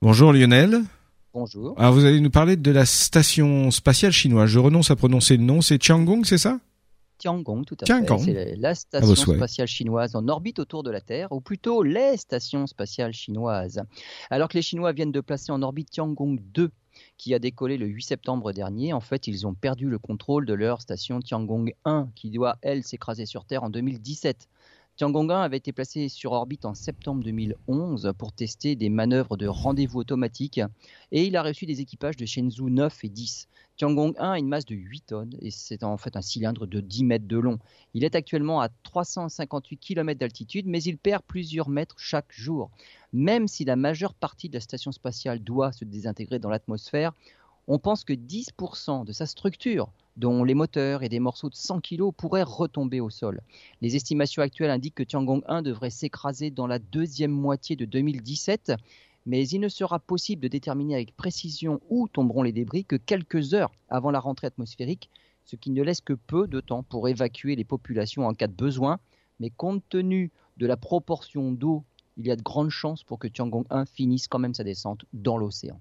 Bonjour Lionel. Bonjour. Alors vous allez nous parler de la station spatiale chinoise. Je renonce à prononcer le nom. C'est Tiangong, c'est ça? Tiangong, tout à Tiangong. fait. C'est la station spatiale chinoise en orbite autour de la Terre, ou plutôt les stations spatiales chinoises. Alors que les Chinois viennent de placer en orbite Tiangong 2, qui a décollé le 8 septembre dernier, en fait, ils ont perdu le contrôle de leur station Tiangong 1, qui doit, elle, s'écraser sur Terre en 2017. Tiangong 1 avait été placé sur orbite en septembre 2011 pour tester des manœuvres de rendez-vous automatique et il a reçu des équipages de Shenzhou 9 et 10. Tiangong 1 a une masse de 8 tonnes et c'est en fait un cylindre de 10 mètres de long. Il est actuellement à 358 km d'altitude mais il perd plusieurs mètres chaque jour. Même si la majeure partie de la station spatiale doit se désintégrer dans l'atmosphère, on pense que 10% de sa structure, dont les moteurs et des morceaux de 100 kg, pourraient retomber au sol. Les estimations actuelles indiquent que Tiangong 1 devrait s'écraser dans la deuxième moitié de 2017, mais il ne sera possible de déterminer avec précision où tomberont les débris que quelques heures avant la rentrée atmosphérique, ce qui ne laisse que peu de temps pour évacuer les populations en cas de besoin. Mais compte tenu de la proportion d'eau, il y a de grandes chances pour que Tiangong 1 finisse quand même sa descente dans l'océan.